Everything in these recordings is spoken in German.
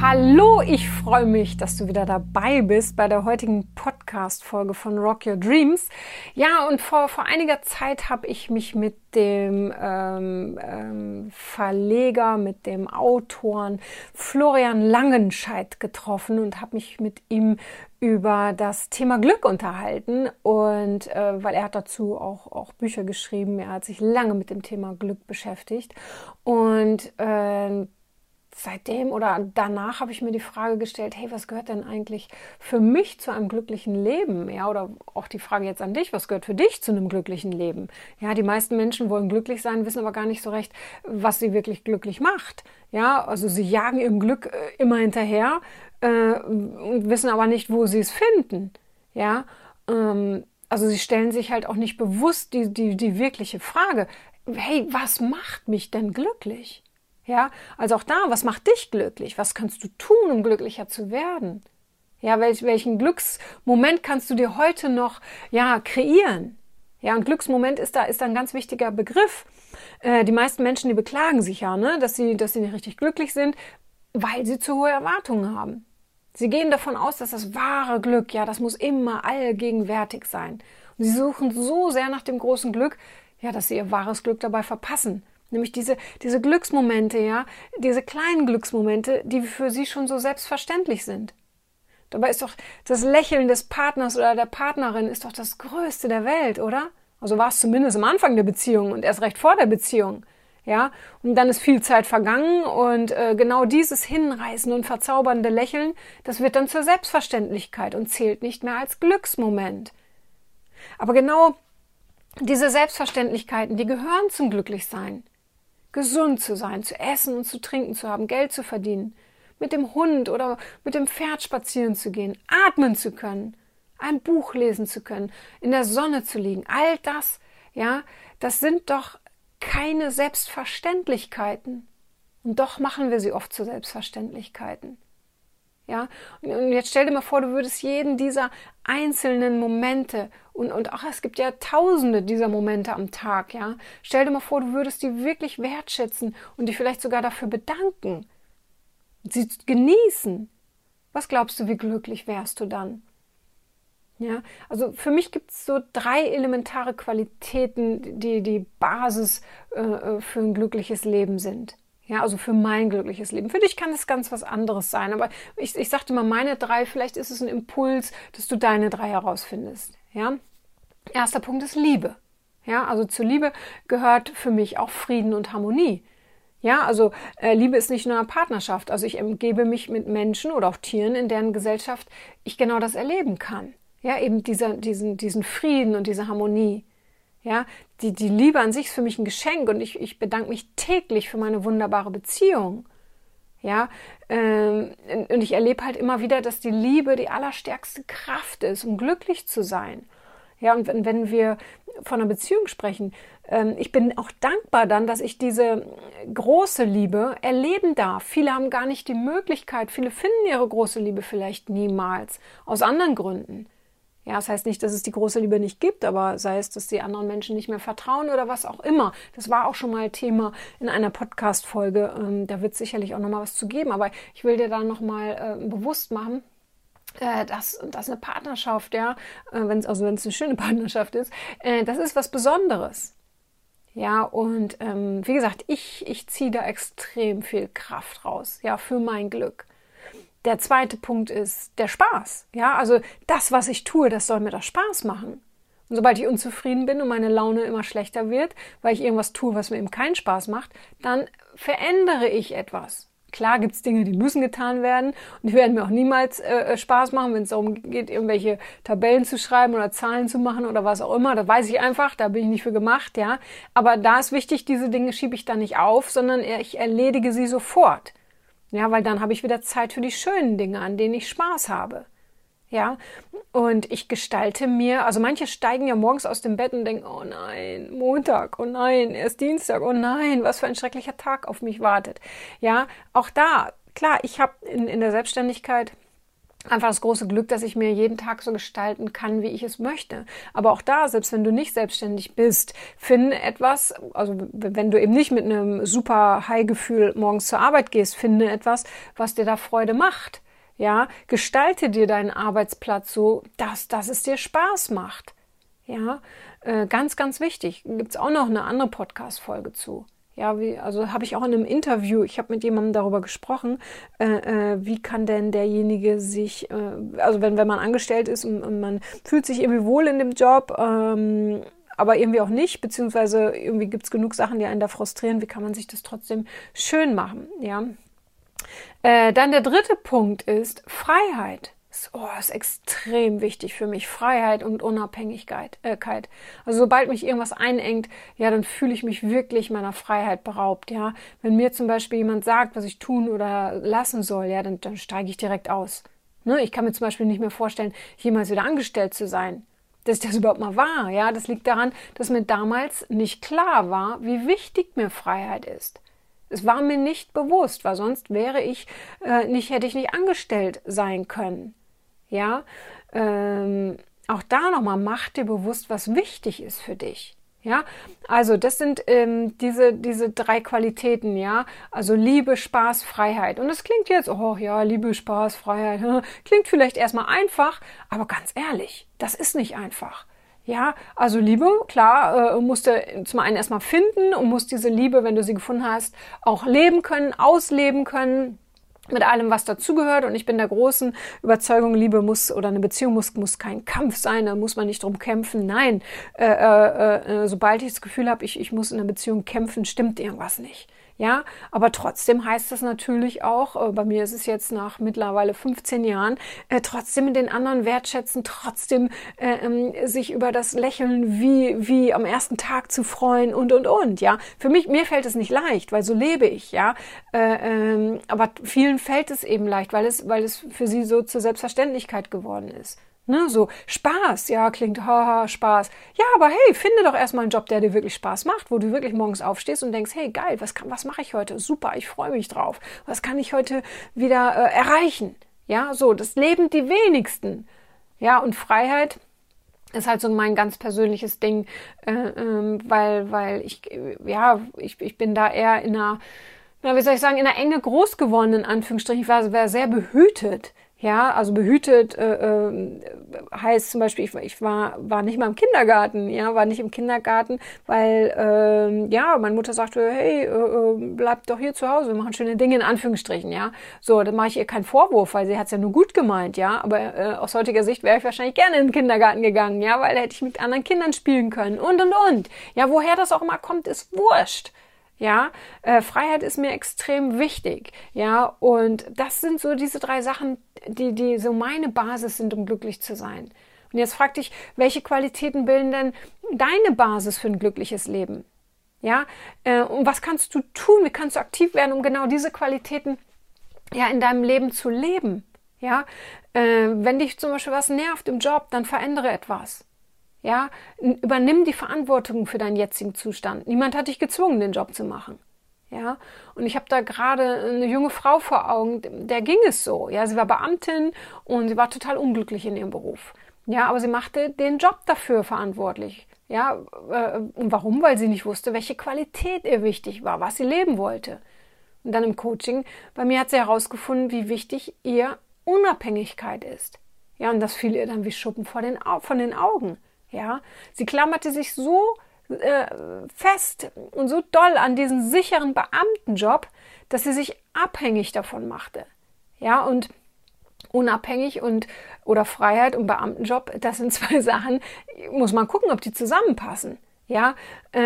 Hallo, ich freue mich, dass du wieder dabei bist bei der heutigen Podcast-Folge von Rock Your Dreams. Ja, und vor, vor einiger Zeit habe ich mich mit dem ähm, ähm, Verleger, mit dem Autoren Florian Langenscheidt getroffen und habe mich mit ihm über das Thema Glück unterhalten. Und äh, weil er hat dazu auch, auch Bücher geschrieben, er hat sich lange mit dem Thema Glück beschäftigt. Und äh, seitdem oder danach habe ich mir die Frage gestellt, hey, was gehört denn eigentlich für mich zu einem glücklichen Leben? Ja, oder auch die Frage jetzt an dich, was gehört für dich zu einem glücklichen Leben? Ja, die meisten Menschen wollen glücklich sein, wissen aber gar nicht so recht, was sie wirklich glücklich macht. Ja, also sie jagen ihrem Glück äh, immer hinterher äh, und wissen aber nicht, wo sie es finden. Ja, ähm, also sie stellen sich halt auch nicht bewusst die, die, die wirkliche Frage, hey, was macht mich denn glücklich? Ja, also auch da, was macht dich glücklich? Was kannst du tun, um glücklicher zu werden? Ja, welch, welchen Glücksmoment kannst du dir heute noch, ja, kreieren? Ja, ein Glücksmoment ist da, ist da ein ganz wichtiger Begriff. Äh, die meisten Menschen, die beklagen sich ja, ne, dass sie, dass sie nicht richtig glücklich sind, weil sie zu hohe Erwartungen haben. Sie gehen davon aus, dass das wahre Glück, ja, das muss immer allgegenwärtig sein. Und sie suchen so sehr nach dem großen Glück, ja, dass sie ihr wahres Glück dabei verpassen. Nämlich diese, diese Glücksmomente, ja, diese kleinen Glücksmomente, die für sie schon so selbstverständlich sind. Dabei ist doch das Lächeln des Partners oder der Partnerin ist doch das Größte der Welt, oder? Also war es zumindest am Anfang der Beziehung und erst recht vor der Beziehung. Ja, und dann ist viel Zeit vergangen und äh, genau dieses hinreißende und verzaubernde Lächeln, das wird dann zur Selbstverständlichkeit und zählt nicht mehr als Glücksmoment. Aber genau diese Selbstverständlichkeiten, die gehören zum Glücklichsein gesund zu sein, zu essen und zu trinken zu haben, Geld zu verdienen, mit dem Hund oder mit dem Pferd spazieren zu gehen, atmen zu können, ein Buch lesen zu können, in der Sonne zu liegen, all das, ja, das sind doch keine Selbstverständlichkeiten. Und doch machen wir sie oft zu Selbstverständlichkeiten. Ja, und jetzt stell dir mal vor, du würdest jeden dieser einzelnen Momente und, und auch es gibt ja tausende dieser Momente am Tag, ja. Stell dir mal vor, du würdest die wirklich wertschätzen und dich vielleicht sogar dafür bedanken. Sie genießen. Was glaubst du, wie glücklich wärst du dann? Ja, also für mich gibt es so drei elementare Qualitäten, die die Basis äh, äh für ein glückliches Leben sind. Ja, also für mein glückliches Leben. Für dich kann es ganz was anderes sein. Aber ich, ich sagte mal meine drei, vielleicht ist es ein Impuls, dass du deine drei herausfindest. Ja. Erster Punkt ist Liebe. Ja, also zur Liebe gehört für mich auch Frieden und Harmonie. Ja, also äh, Liebe ist nicht nur eine Partnerschaft. Also ich umgebe mich mit Menschen oder auch Tieren, in deren Gesellschaft ich genau das erleben kann. Ja, eben dieser, diesen, diesen Frieden und diese Harmonie. Ja, die, die Liebe an sich ist für mich ein Geschenk und ich, ich bedanke mich täglich für meine wunderbare Beziehung. Ja, ähm, und ich erlebe halt immer wieder, dass die Liebe die allerstärkste Kraft ist, um glücklich zu sein. Ja, und wenn, wenn wir von einer Beziehung sprechen, ähm, ich bin auch dankbar dann, dass ich diese große Liebe erleben darf. Viele haben gar nicht die Möglichkeit, viele finden ihre große Liebe vielleicht niemals, aus anderen Gründen. Ja, das heißt nicht, dass es die große Liebe nicht gibt, aber sei es, dass die anderen Menschen nicht mehr vertrauen oder was auch immer. Das war auch schon mal Thema in einer Podcast-Folge. Ähm, da wird sicherlich auch noch mal was zu geben, aber ich will dir da noch mal äh, bewusst machen, äh, dass, dass eine Partnerschaft, ja, äh, wenn es also wenn es eine schöne Partnerschaft ist, äh, das ist was Besonderes. Ja, und ähm, wie gesagt, ich, ich ziehe da extrem viel Kraft raus, ja, für mein Glück. Der zweite Punkt ist der Spaß. Ja, also das, was ich tue, das soll mir das Spaß machen. Und sobald ich unzufrieden bin und meine Laune immer schlechter wird, weil ich irgendwas tue, was mir eben keinen Spaß macht, dann verändere ich etwas. Klar gibt es Dinge, die müssen getan werden und die werden mir auch niemals äh, äh Spaß machen, wenn es darum geht, irgendwelche Tabellen zu schreiben oder Zahlen zu machen oder was auch immer. Da weiß ich einfach, da bin ich nicht für gemacht, ja. Aber da ist wichtig, diese Dinge schiebe ich da nicht auf, sondern ich erledige sie sofort. Ja, weil dann habe ich wieder Zeit für die schönen Dinge, an denen ich Spaß habe. Ja, und ich gestalte mir, also manche steigen ja morgens aus dem Bett und denken, oh nein, Montag, oh nein, erst Dienstag, oh nein, was für ein schrecklicher Tag auf mich wartet. Ja, auch da, klar, ich habe in, in der Selbstständigkeit einfach das große Glück, dass ich mir jeden Tag so gestalten kann, wie ich es möchte. Aber auch da, selbst wenn du nicht selbstständig bist, finde etwas, also wenn du eben nicht mit einem super High-Gefühl morgens zur Arbeit gehst, finde etwas, was dir da Freude macht. Ja, gestalte dir deinen Arbeitsplatz so, dass, dass es dir Spaß macht. Ja, äh, ganz, ganz wichtig. Gibt es auch noch eine andere Podcast-Folge zu. Ja, wie, also habe ich auch in einem Interview, ich habe mit jemandem darüber gesprochen, äh, äh, wie kann denn derjenige sich, äh, also wenn, wenn man angestellt ist und, und, man fühlt sich irgendwie wohl in dem Job, ähm, aber irgendwie auch nicht, beziehungsweise irgendwie gibt es genug Sachen, die einen da frustrieren, wie kann man sich das trotzdem schön machen, ja. Äh, dann der dritte Punkt ist Freiheit. Oh, ist extrem wichtig für mich. Freiheit und Unabhängigkeit. Äh, also sobald mich irgendwas einengt, ja, dann fühle ich mich wirklich meiner Freiheit beraubt. Ja, wenn mir zum Beispiel jemand sagt, was ich tun oder lassen soll, ja, dann, dann steige ich direkt aus. Ne? Ich kann mir zum Beispiel nicht mehr vorstellen, jemals wieder angestellt zu sein. Dass das überhaupt mal war. Ja, das liegt daran, dass mir damals nicht klar war, wie wichtig mir Freiheit ist. Es war mir nicht bewusst, weil sonst wäre ich äh, nicht, hätte ich nicht angestellt sein können. Ja, ähm, auch da nochmal, mach dir bewusst, was wichtig ist für dich. Ja, also das sind ähm, diese, diese drei Qualitäten, ja. Also Liebe, Spaß, Freiheit. Und das klingt jetzt, oh ja, Liebe, Spaß, Freiheit, klingt vielleicht erstmal einfach, aber ganz ehrlich, das ist nicht einfach. Ja, also Liebe, klar, äh, musst du zum einen erstmal finden und musst diese Liebe, wenn du sie gefunden hast, auch leben können, ausleben können mit allem, was dazugehört. Und ich bin der großen Überzeugung, Liebe muss oder eine Beziehung muss, muss kein Kampf sein, da muss man nicht drum kämpfen. Nein, äh, äh, äh, sobald ich das Gefühl habe, ich, ich muss in einer Beziehung kämpfen, stimmt irgendwas nicht. Ja, aber trotzdem heißt das natürlich auch, äh, bei mir ist es jetzt nach mittlerweile 15 Jahren, äh, trotzdem den anderen wertschätzen, trotzdem äh, ähm, sich über das Lächeln wie, wie am ersten Tag zu freuen und, und, und, ja. Für mich, mir fällt es nicht leicht, weil so lebe ich, ja. Äh, ähm, aber vielen fällt es eben leicht, weil es, weil es für sie so zur Selbstverständlichkeit geworden ist. Ne, so Spaß, ja, klingt haha, Spaß. Ja, aber hey, finde doch erstmal einen Job, der dir wirklich Spaß macht, wo du wirklich morgens aufstehst und denkst, hey, geil, was, was mache ich heute? Super, ich freue mich drauf. Was kann ich heute wieder äh, erreichen? Ja, so, das leben die wenigsten. Ja, und Freiheit ist halt so mein ganz persönliches Ding, äh, ähm, weil, weil ich, ja, ich, ich bin da eher in einer, na, wie soll ich sagen, in einer Enge groß geworden, in Anführungsstrichen. Ich war, war sehr behütet. Ja, also behütet äh, äh, heißt zum Beispiel, ich, ich war, war nicht mal im Kindergarten, ja, war nicht im Kindergarten, weil äh, ja, meine Mutter sagte, hey, äh, äh, bleib doch hier zu Hause, wir machen schöne Dinge in Anführungsstrichen, ja. So, dann mache ich ihr keinen Vorwurf, weil sie hat's ja nur gut gemeint, ja. Aber äh, aus heutiger Sicht wäre ich wahrscheinlich gerne in den Kindergarten gegangen, ja, weil da hätte ich mit anderen Kindern spielen können und und und. Ja, woher das auch mal kommt, ist wurscht. Ja, äh, Freiheit ist mir extrem wichtig. Ja, und das sind so diese drei Sachen, die, die so meine Basis sind, um glücklich zu sein. Und jetzt frag dich, welche Qualitäten bilden denn deine Basis für ein glückliches Leben? Ja, äh, und was kannst du tun? Wie kannst du aktiv werden, um genau diese Qualitäten ja in deinem Leben zu leben? Ja, äh, wenn dich zum Beispiel was nervt im Job, dann verändere etwas. Ja, übernimm die Verantwortung für deinen jetzigen Zustand. Niemand hat dich gezwungen, den Job zu machen. Ja, und ich habe da gerade eine junge Frau vor Augen, der ging es so. Ja, sie war Beamtin und sie war total unglücklich in ihrem Beruf. Ja, aber sie machte den Job dafür verantwortlich. Ja, äh, und warum? Weil sie nicht wusste, welche Qualität ihr wichtig war, was sie leben wollte. Und dann im Coaching, bei mir hat sie herausgefunden, wie wichtig ihr Unabhängigkeit ist. Ja, und das fiel ihr dann wie Schuppen vor den, von den Augen. Ja, sie klammerte sich so äh, fest und so doll an diesen sicheren Beamtenjob, dass sie sich abhängig davon machte. Ja, und unabhängig und oder Freiheit und Beamtenjob, das sind zwei Sachen, muss man gucken, ob die zusammenpassen. Ja, äh,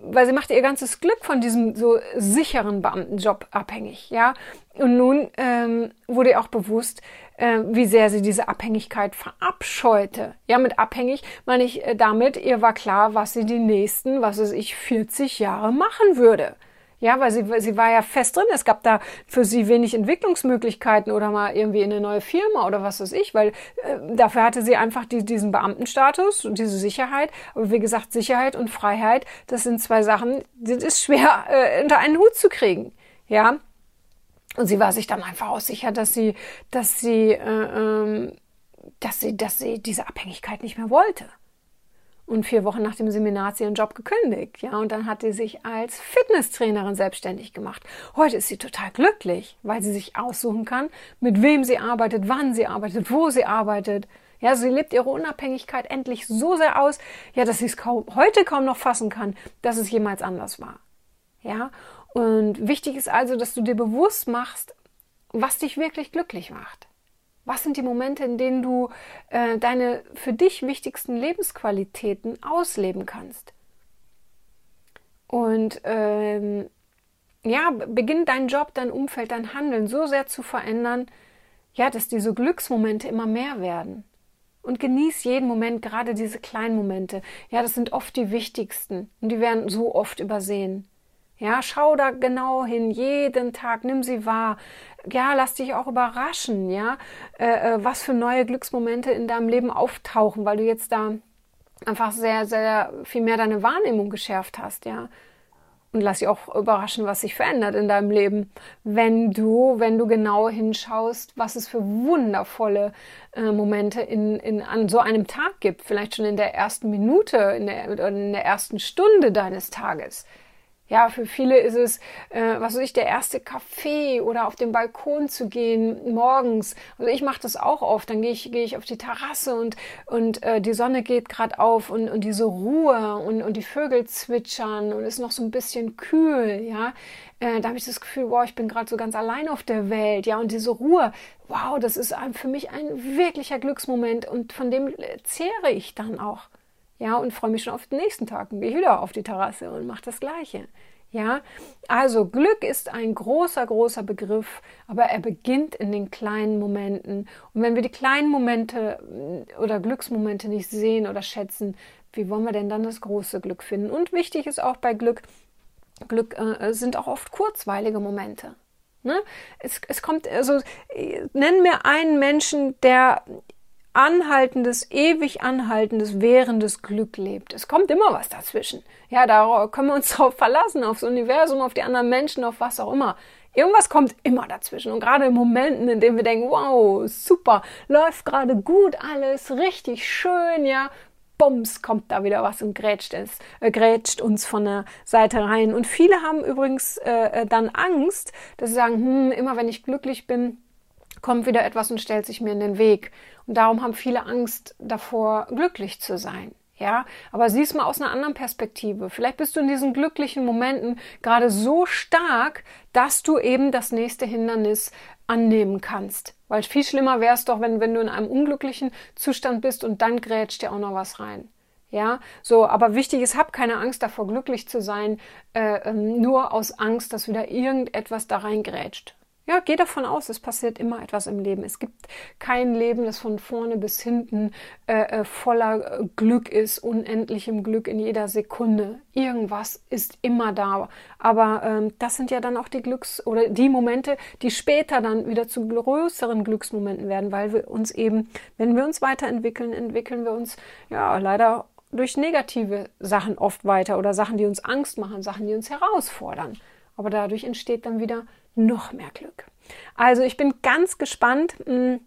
weil sie machte ihr ganzes Glück von diesem so sicheren Beamtenjob abhängig. Ja, und nun ähm, wurde ihr auch bewusst, äh, wie sehr sie diese Abhängigkeit verabscheute. Ja, mit abhängig meine ich äh, damit, ihr war klar, was sie die nächsten, was weiß ich, 40 Jahre machen würde. Ja, weil sie, sie war ja fest drin. Es gab da für sie wenig Entwicklungsmöglichkeiten oder mal irgendwie in eine neue Firma oder was weiß ich, weil äh, dafür hatte sie einfach die, diesen Beamtenstatus und diese Sicherheit. Aber wie gesagt, Sicherheit und Freiheit, das sind zwei Sachen, das ist schwer äh, unter einen Hut zu kriegen. Ja. Und sie war sich dann einfach auch sicher, dass sie, dass sie, äh, ähm, dass sie, dass sie diese Abhängigkeit nicht mehr wollte. Und vier Wochen nach dem Seminar hat sie ihren Job gekündigt. Ja, und dann hat sie sich als Fitnesstrainerin selbstständig gemacht. Heute ist sie total glücklich, weil sie sich aussuchen kann, mit wem sie arbeitet, wann sie arbeitet, wo sie arbeitet. Ja, sie lebt ihre Unabhängigkeit endlich so sehr aus, ja, dass sie es kaum, heute kaum noch fassen kann, dass es jemals anders war. Ja, und wichtig ist also, dass du dir bewusst machst, was dich wirklich glücklich macht. Was sind die Momente, in denen du äh, deine für dich wichtigsten Lebensqualitäten ausleben kannst? Und ähm, ja, beginn deinen Job, dein Umfeld, dein Handeln so sehr zu verändern, ja, dass diese Glücksmomente immer mehr werden. Und genieß jeden Moment, gerade diese kleinen Momente. Ja, das sind oft die wichtigsten und die werden so oft übersehen. Ja, schau da genau hin, jeden Tag, nimm sie wahr. Ja, lass dich auch überraschen, ja, äh, äh, was für neue Glücksmomente in deinem Leben auftauchen, weil du jetzt da einfach sehr, sehr viel mehr deine Wahrnehmung geschärft hast, ja. Und lass dich auch überraschen, was sich verändert in deinem Leben, wenn du, wenn du genau hinschaust, was es für wundervolle äh, Momente in, in, an so einem Tag gibt. Vielleicht schon in der ersten Minute, in der, in der ersten Stunde deines Tages. Ja, für viele ist es, äh, was weiß ich, der erste Kaffee oder auf den Balkon zu gehen morgens. Also ich mache das auch oft. Dann gehe ich, gehe ich auf die Terrasse und, und äh, die Sonne geht gerade auf und, und diese Ruhe und, und die Vögel zwitschern und ist noch so ein bisschen kühl, ja. Äh, da habe ich das Gefühl, wow, ich bin gerade so ganz allein auf der Welt, ja. Und diese Ruhe, wow, das ist für mich ein wirklicher Glücksmoment und von dem zehre ich dann auch. Ja, und freue mich schon auf den nächsten Tag und gehe wieder auf die Terrasse und mache das Gleiche. Ja, also Glück ist ein großer, großer Begriff, aber er beginnt in den kleinen Momenten. Und wenn wir die kleinen Momente mm, oder Glücksmomente nicht sehen oder schätzen, wie wollen wir denn dann das große Glück finden? Und wichtig ist auch bei Glück, Glück äh, sind auch oft kurzweilige Momente. Ne? Es, es kommt, also äh, nenn mir einen Menschen, der anhaltendes, ewig anhaltendes, währendes Glück lebt. Es kommt immer was dazwischen. Ja, da können wir uns drauf verlassen, aufs Universum, auf die anderen Menschen, auf was auch immer. Irgendwas kommt immer dazwischen. Und gerade in Momenten, in denen wir denken, wow, super, läuft gerade gut alles, richtig schön, ja, bums, kommt da wieder was und grätscht, es, äh, grätscht uns von der Seite rein. Und viele haben übrigens äh, äh dann Angst, dass sie sagen, hm, immer wenn ich glücklich bin, kommt wieder etwas und stellt sich mir in den Weg. Und darum haben viele Angst davor, glücklich zu sein. Ja, aber sieh es mal aus einer anderen Perspektive. Vielleicht bist du in diesen glücklichen Momenten gerade so stark, dass du eben das nächste Hindernis annehmen kannst. Weil viel schlimmer wäre es doch, wenn, wenn du in einem unglücklichen Zustand bist und dann grätscht dir auch noch was rein. Ja, so, aber wichtig ist, hab keine Angst davor, glücklich zu sein, äh, ähm, nur aus Angst, dass wieder irgendetwas da reingrätscht. Ja, geh davon aus, es passiert immer etwas im Leben. Es gibt kein Leben, das von vorne bis hinten äh, äh, voller äh, Glück ist, unendlichem Glück in jeder Sekunde. Irgendwas ist immer da. Aber ähm, das sind ja dann auch die Glücks- oder die Momente, die später dann wieder zu größeren Glücksmomenten werden, weil wir uns eben, wenn wir uns weiterentwickeln, entwickeln wir uns ja leider durch negative Sachen oft weiter oder Sachen, die uns Angst machen, Sachen, die uns herausfordern. Aber dadurch entsteht dann wieder noch mehr Glück. Also ich bin ganz gespannt hm,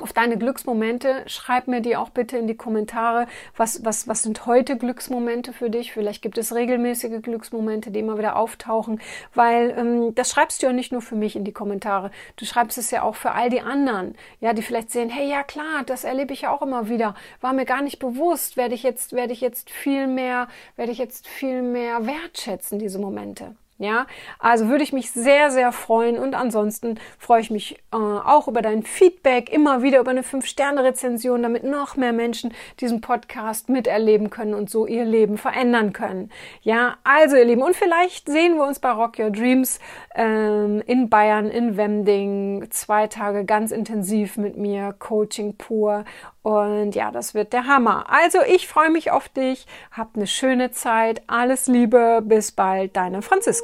auf deine Glücksmomente. Schreib mir die auch bitte in die Kommentare. Was, was, was sind heute Glücksmomente für dich? Vielleicht gibt es regelmäßige Glücksmomente, die immer wieder auftauchen, weil ähm, das schreibst du ja nicht nur für mich in die Kommentare. Du schreibst es ja auch für all die anderen, ja, die vielleicht sehen, hey, ja klar, das erlebe ich ja auch immer wieder. War mir gar nicht bewusst. Werde ich jetzt, werde ich jetzt viel mehr, werde ich jetzt viel mehr wertschätzen, diese Momente. Ja, also würde ich mich sehr, sehr freuen und ansonsten freue ich mich äh, auch über dein Feedback, immer wieder über eine 5-Sterne-Rezension, damit noch mehr Menschen diesen Podcast miterleben können und so ihr Leben verändern können. Ja, also ihr Lieben, und vielleicht sehen wir uns bei Rock Your Dreams ähm, in Bayern, in Wemding, zwei Tage ganz intensiv mit mir, Coaching pur und ja, das wird der Hammer. Also ich freue mich auf dich. Habt eine schöne Zeit. Alles Liebe. Bis bald. Deine Franziska.